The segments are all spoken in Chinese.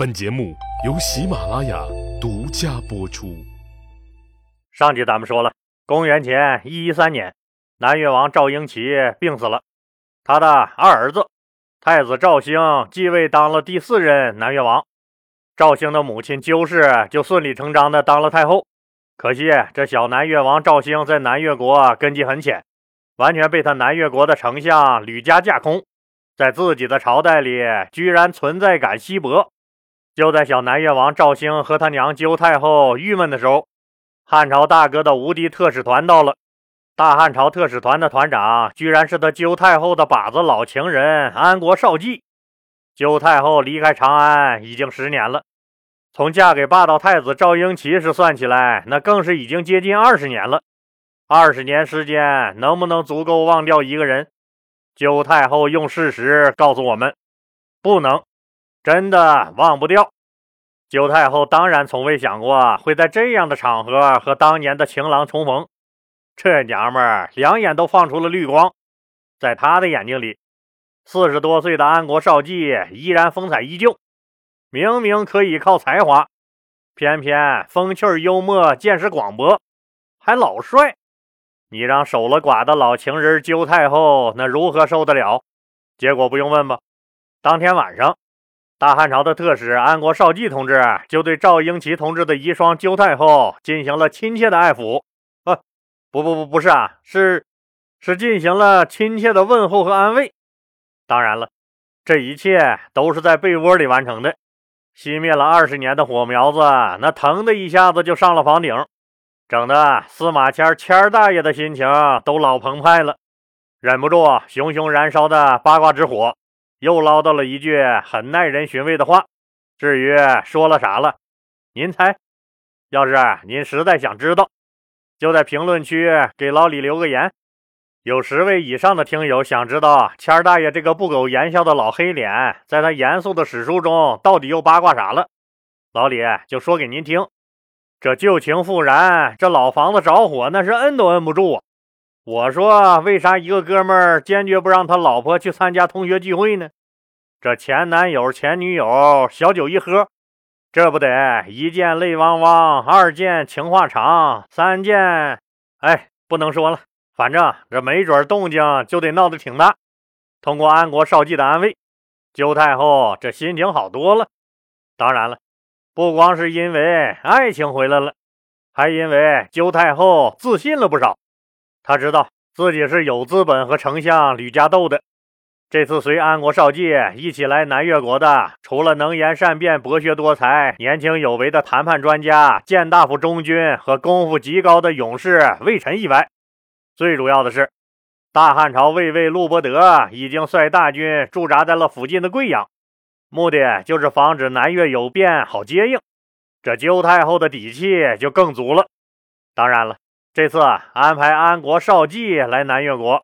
本节目由喜马拉雅独家播出。上集咱们说了，公元前一一三年，南越王赵婴齐病死了，他的二儿子太子赵兴继位当了第四任南越王。赵兴的母亲鸠氏就顺理成章的当了太后。可惜这小南越王赵兴在南越国根基很浅，完全被他南越国的丞相吕家架空。在自己的朝代里，居然存在感稀薄。就在小南越王赵兴和他娘鸠太后郁闷的时候，汉朝大哥的无敌特使团到了。大汉朝特使团的团长，居然是他鸠太后的靶子老情人安国少季。鸠太后离开长安已经十年了，从嫁给霸道太子赵婴齐时算起来，那更是已经接近二十年了。二十年时间，能不能足够忘掉一个人？鸠太后用事实告诉我们，不能，真的忘不掉。鸠太后当然从未想过会在这样的场合和当年的情郎重逢，这娘们儿两眼都放出了绿光，在她的眼睛里，四十多岁的安国少季依然风采依旧，明明可以靠才华，偏偏风趣幽默、见识广博，还老帅。你让守了寡的老情人鸠太后那如何受得了？结果不用问吧。当天晚上，大汉朝的特使安国少季同志就对赵婴齐同志的遗孀鸠太后进行了亲切的爱抚。啊，不不不，不是啊，是是进行了亲切的问候和安慰。当然了，这一切都是在被窝里完成的。熄灭了二十年的火苗子，那腾的一下子就上了房顶。整的司马迁迁大爷的心情都老澎湃了，忍不住熊熊燃烧的八卦之火，又唠叨了一句很耐人寻味的话。至于说了啥了，您猜？要是您实在想知道，就在评论区给老李留个言。有十位以上的听友想知道谦儿大爷这个不苟言笑的老黑脸，在他严肃的史书中到底又八卦啥了？老李就说给您听。这旧情复燃，这老房子着火，那是摁都摁不住啊。我说，为啥一个哥们儿坚决不让他老婆去参加同学聚会呢？这前男友、前女友小酒一喝，这不得一见泪汪汪，二见情话长，三见……哎，不能说了，反正这没准动静就得闹得挺大。通过安国少季的安慰，鸠太后这心情好多了。当然了。不光是因为爱情回来了，还因为鸠太后自信了不少。他知道自己是有资本和丞相吕家斗的。这次随安国少季一起来南越国的，除了能言善辩、博学多才、年轻有为的谈判专家谏大夫中军和功夫极高的勇士魏臣以外，最主要的是，大汉朝卫尉陆伯德已经率大军驻扎在了附近的贵阳。目的就是防止南越有变，好接应。这鸠太后的底气就更足了。当然了，这次安排安国少季来南越国，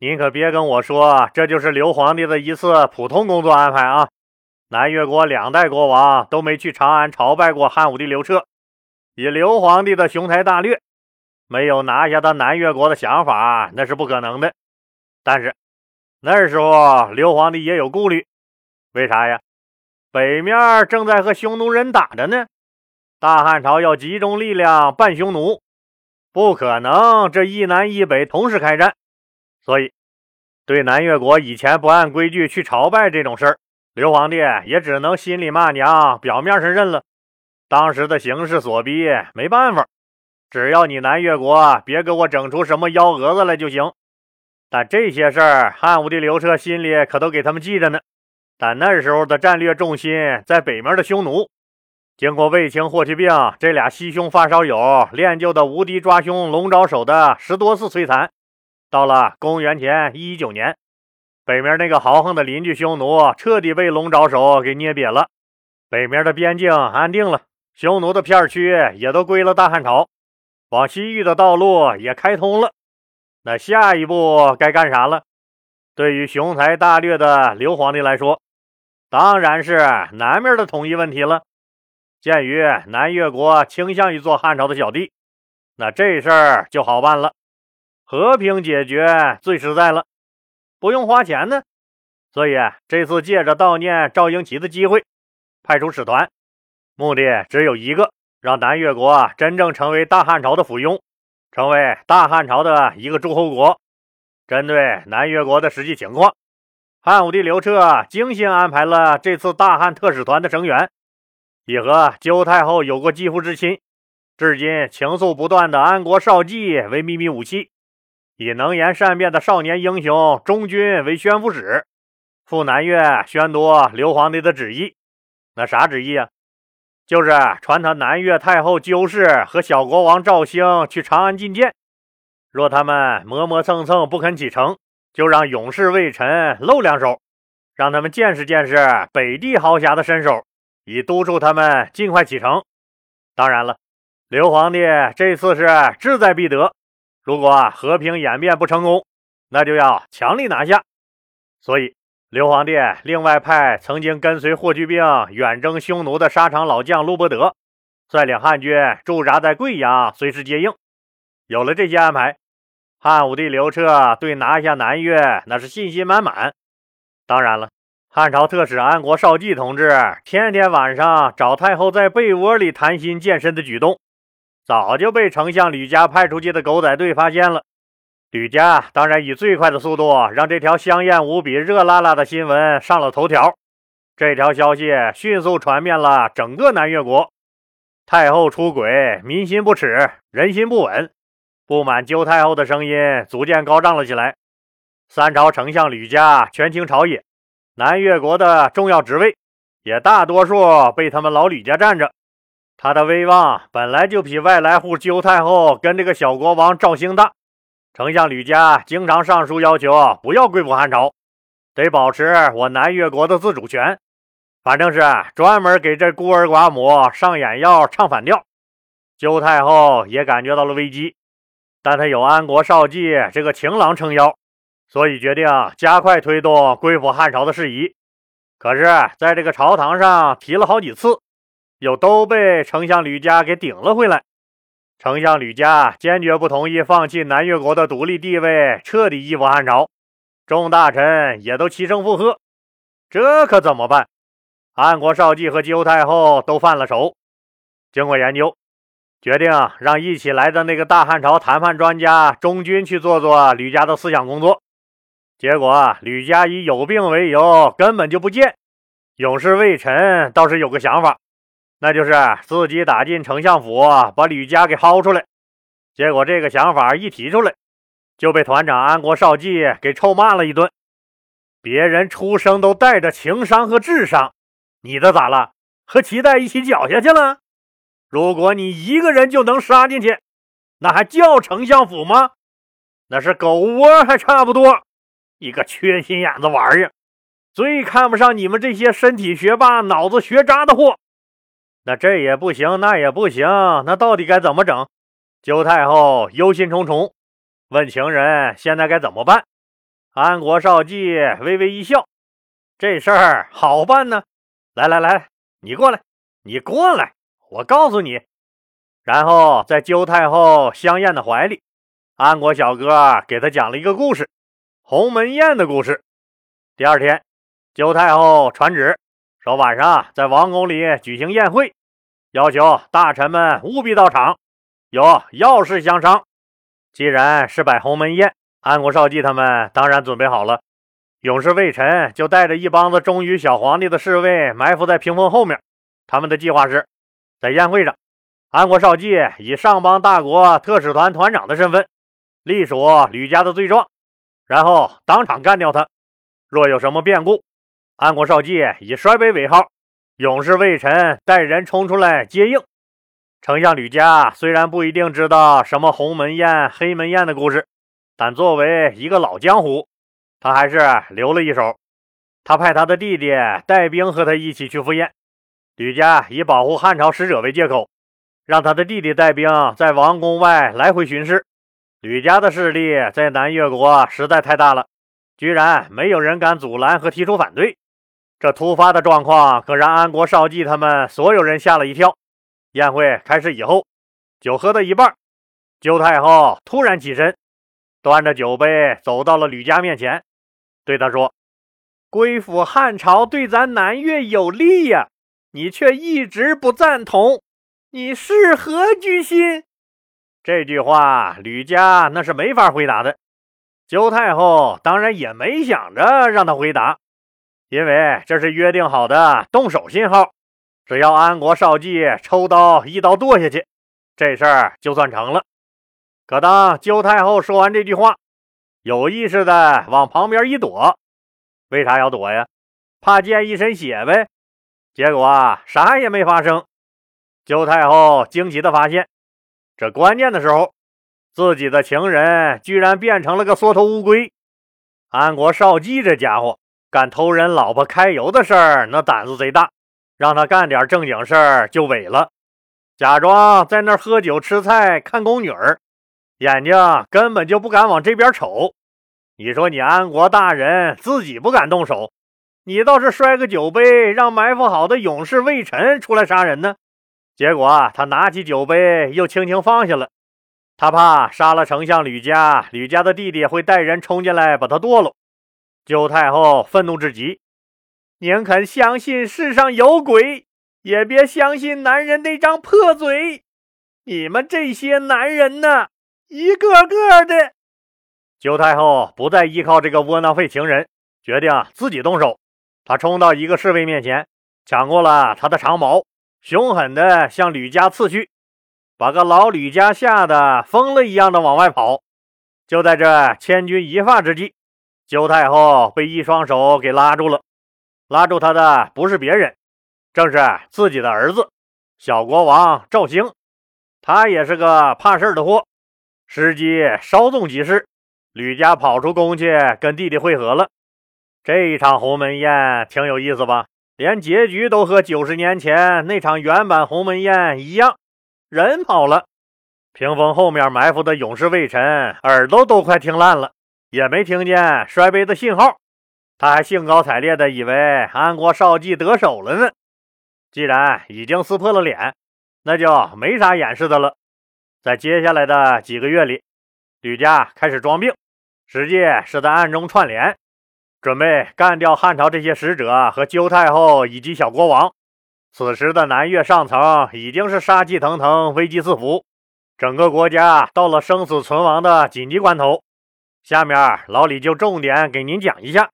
您可别跟我说这就是刘皇帝的一次普通工作安排啊！南越国两代国王都没去长安朝拜过汉武帝刘彻，以刘皇帝的雄才大略，没有拿下他南越国的想法那是不可能的。但是那时候刘皇帝也有顾虑。为啥呀？北面正在和匈奴人打着呢，大汉朝要集中力量办匈奴，不可能这一南一北同时开战，所以对南越国以前不按规矩去朝拜这种事儿，刘皇帝也只能心里骂娘，表面上认了。当时的形势所逼，没办法，只要你南越国别给我整出什么幺蛾子来就行。但这些事儿，汉武帝刘彻心里可都给他们记着呢。但那时候的战略重心在北面的匈奴，经过卫青、霍去病这俩西匈发烧友练就的无敌抓匈龙爪手的十多次摧残，到了公元前一一九年，北面那个豪横的邻居匈奴彻底被龙爪手给捏瘪了，北面的边境安定了，匈奴的片区也都归了大汉朝，往西域的道路也开通了。那下一步该干啥了？对于雄才大略的刘皇帝来说，当然是南面的统一问题了。鉴于南越国倾向于做汉朝的小弟，那这事儿就好办了，和平解决最实在了，不用花钱呢。所以这次借着悼念赵婴齐的机会，派出使团，目的只有一个：让南越国真正成为大汉朝的附庸，成为大汉朝的一个诸侯国。针对南越国的实际情况，汉武帝刘彻精心安排了这次大汉特使团的成员，以和鸠太后有过肌肤之亲，至今情愫不断的安国少季为秘密武器，以能言善辩的少年英雄忠君为宣抚使，赴南越宣读刘皇帝的旨意。那啥旨意啊？就是传他南越太后鸠氏和小国王赵兴去长安觐见。若他们磨磨蹭蹭不肯启程，就让勇士魏臣露两手，让他们见识见识北地豪侠的身手，以督促他们尽快启程。当然了，刘皇帝这次是志在必得，如果和平演变不成功，那就要强力拿下。所以，刘皇帝另外派曾经跟随霍去病远征匈奴的沙场老将陆伯德，率领汉军驻扎在贵阳，随时接应。有了这些安排。汉武帝刘彻对拿下南越那是信心满满。当然了，汉朝特使安国少季同志天天晚上找太后在被窝里谈心健身的举动，早就被丞相吕家派出去的狗仔队发现了。吕家当然以最快的速度让这条香艳无比、热辣辣的新闻上了头条。这条消息迅速传遍了整个南越国。太后出轨，民心不耻，人心不稳。不满鸠太后的声音逐渐高涨了起来。三朝丞相吕家权倾朝野，南越国的重要职位也大多数被他们老吕家占着。他的威望本来就比外来户鸠太后跟这个小国王赵兴大。丞相吕家经常上书要求不要归附汉朝，得保持我南越国的自主权。反正是专门给这孤儿寡母上眼药、唱反调。鸠太后也感觉到了危机。但他有安国少季这个情郎撑腰，所以决定加快推动归附汉朝的事宜。可是，在这个朝堂上提了好几次，又都被丞相吕家给顶了回来。丞相吕家坚决不同意放弃南越国的独立地位，彻底依附汉朝。众大臣也都齐声附和。这可怎么办？安国少季和鸠太后都犯了愁。经过研究。决定让一起来的那个大汉朝谈判专家中军去做做吕家的思想工作，结果吕家以有病为由根本就不见。勇士魏晨倒是有个想法，那就是自己打进丞相府，把吕家给薅出来。结果这个想法一提出来，就被团长安国少季给臭骂了一顿。别人出生都带着情商和智商，你的咋了？和脐带一起绞下去了？如果你一个人就能杀进去，那还叫丞相府吗？那是狗窝还差不多。一个缺心眼子玩意儿，最看不上你们这些身体学霸、脑子学渣的货。那这也不行，那也不行，那到底该怎么整？周太后忧心忡忡，问情人：“现在该怎么办？”安国少季微微一笑：“这事儿好办呢。来来来，你过来，你过来。”我告诉你，然后在鸠太后香艳的怀里，安国小哥给他讲了一个故事——鸿门宴的故事。第二天，鸠太后传旨说，晚上在王宫里举行宴会，要求大臣们务必到场，有要事相商。既然是摆鸿门宴，安国少季他们当然准备好了。勇士魏臣就带着一帮子忠于小皇帝的侍卫埋伏在屏风后面，他们的计划是。在宴会上，安国少季以上邦大国特使团团长的身份，隶属吕家的罪状，然后当场干掉他。若有什么变故，安国少季以衰卑为号，勇士魏臣带人冲出来接应。丞相吕家虽然不一定知道什么鸿门宴、黑门宴的故事，但作为一个老江湖，他还是留了一手。他派他的弟弟带兵和他一起去赴宴。吕家以保护汉朝使者为借口，让他的弟弟带兵在王宫外来回巡视。吕家的势力在南越国实在太大了，居然没有人敢阻拦和提出反对。这突发的状况可让安国少季他们所有人吓了一跳。宴会开始以后，酒喝到一半，鸠太后突然起身，端着酒杯走到了吕家面前，对他说：“归附汉朝对咱南越有利呀。”你却一直不赞同，你是何居心？”这句话，吕家那是没法回答的。周太后当然也没想着让他回答，因为这是约定好的动手信号。只要安国少季抽刀一刀剁下去，这事儿就算成了。可当周太后说完这句话，有意识的往旁边一躲，为啥要躲呀？怕溅一身血呗。结果啊啥也没发生。周太后惊奇的发现，这关键的时候。自己的情人居然变成了个缩头乌龟！安国少季这家伙干偷人老婆揩油的事儿，那胆子贼大，让他干点正经事儿就萎了，假装在那喝酒吃菜看宫女儿，眼睛根本就不敢往这边瞅。你说你安国大人自己不敢动手，你倒是摔个酒杯，让埋伏好的勇士魏晨出来杀人呢？结果他拿起酒杯又轻轻放下了。他怕杀了丞相吕家，吕家的弟弟会带人冲进来把他剁了。周太后愤怒至极，宁肯相信世上有鬼，也别相信男人那张破嘴。你们这些男人呢，一个个的。周太后不再依靠这个窝囊废情人，决定自己动手。她冲到一个侍卫面前，抢过了他的长矛，凶狠地向吕家刺去。把个老吕家吓得疯了一样的往外跑。就在这千钧一发之际，周太后被一双手给拉住了。拉住她的不是别人，正是自己的儿子小国王赵兴。他也是个怕事的货，时机稍纵即逝，吕家跑出宫去跟弟弟会合了。这一场鸿门宴挺有意思吧？连结局都和九十年前那场原版鸿门宴一样。人跑了，屏风后面埋伏的勇士魏臣耳朵都快听烂了，也没听见摔杯的信号。他还兴高采烈地以为安国少季得手了呢。既然已经撕破了脸，那就没啥掩饰的了。在接下来的几个月里，吕家开始装病，实际是在暗中串联，准备干掉汉朝这些使者和周太后以及小国王。此时的南越上层已经是杀气腾腾、危机四伏，整个国家到了生死存亡的紧急关头。下面老李就重点给您讲一下，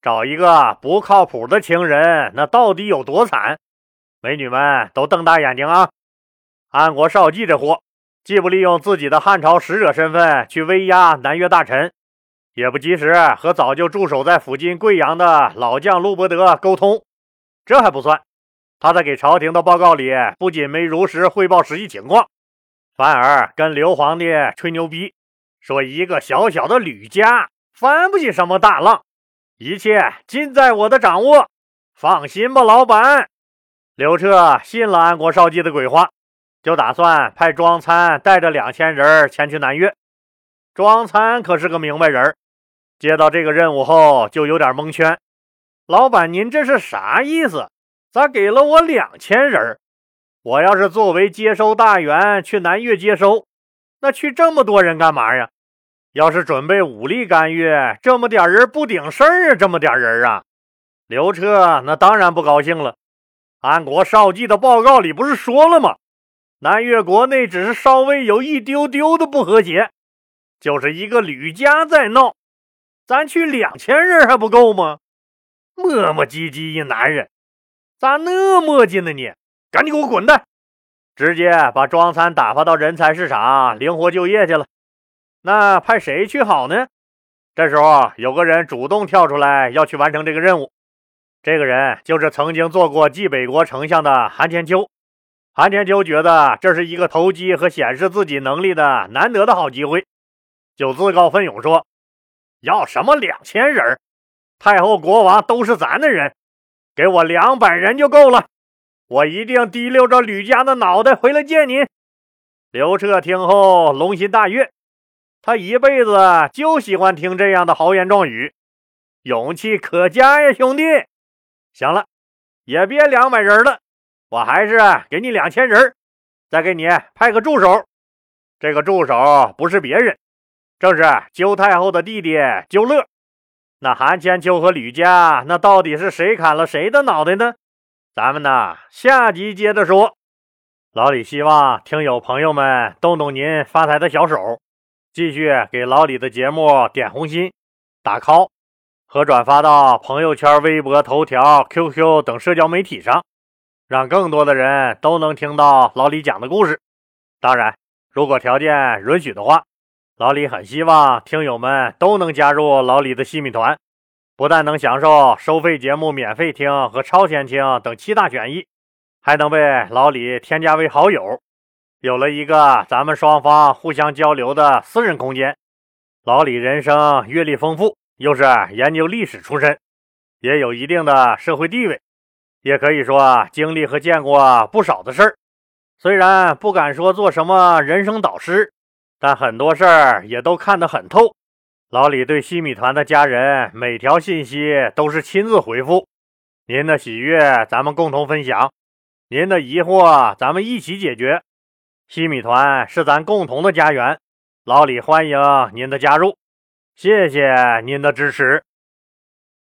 找一个不靠谱的情人，那到底有多惨？美女们都瞪大眼睛啊！安国少季这货，既不利用自己的汉朝使者身份去威压南越大臣，也不及时和早就驻守在附近贵阳的老将陆伯德沟通。这还不算。他在给朝廷的报告里，不仅没如实汇报实际情况，反而跟刘皇帝吹牛逼，说一个小小的吕家翻不起什么大浪，一切尽在我的掌握，放心吧，老板。刘彻信了安国少季的鬼话，就打算派庄参带着两千人前去南越。庄参可是个明白人，接到这个任务后就有点蒙圈。老板，您这是啥意思？咋给了我两千人？我要是作为接收大员去南越接收，那去这么多人干嘛呀？要是准备武力干预，这么点人不顶事儿啊！这么点人啊！刘彻那当然不高兴了。安国少季的报告里不是说了吗？南越国内只是稍微有一丢丢的不和谐，就是一个吕家在闹，咱去两千人还不够吗？磨磨唧唧一男人。咋那磨叽呢你？赶紧给我滚蛋！直接把庄参打发到人才市场灵活就业去了。那派谁去好呢？这时候有个人主动跳出来要去完成这个任务。这个人就是曾经做过冀北国丞相的韩千秋。韩千秋觉得这是一个投机和显示自己能力的难得的好机会，就自告奋勇说：“要什么两千人？太后、国王都是咱的人。”给我两百人就够了，我一定提溜着吕家的脑袋回来见您。刘彻听后龙心大悦，他一辈子就喜欢听这样的豪言壮语，勇气可嘉呀，兄弟！行了，也别两百人了，我还是给你两千人，再给你派个助手。这个助手不是别人，正是鸠太后的弟弟鸠乐。那韩千秋和吕家，那到底是谁砍了谁的脑袋呢？咱们呢下集接着说。老李希望听友朋友们动动您发财的小手，继续给老李的节目点红心、打 call 和转发到朋友圈、微博、头条、QQ 等社交媒体上，让更多的人都能听到老李讲的故事。当然，如果条件允许的话，老李很希望听友们都能加入老李的西米团，不但能享受收费节目免费听和超前听等七大权益。还能被老李添加为好友，有了一个咱们双方互相交流的私人空间。老李人生阅历丰富，又是研究历史出身，也有一定的社会地位，也可以说经历和见过不少的事儿。虽然不敢说做什么人生导师，但很多事儿也都看得很透。老李对西米团的家人每条信息都是亲自回复，您的喜悦咱们共同分享。您的疑惑，咱们一起解决。西米团是咱共同的家园，老李欢迎您的加入，谢谢您的支持。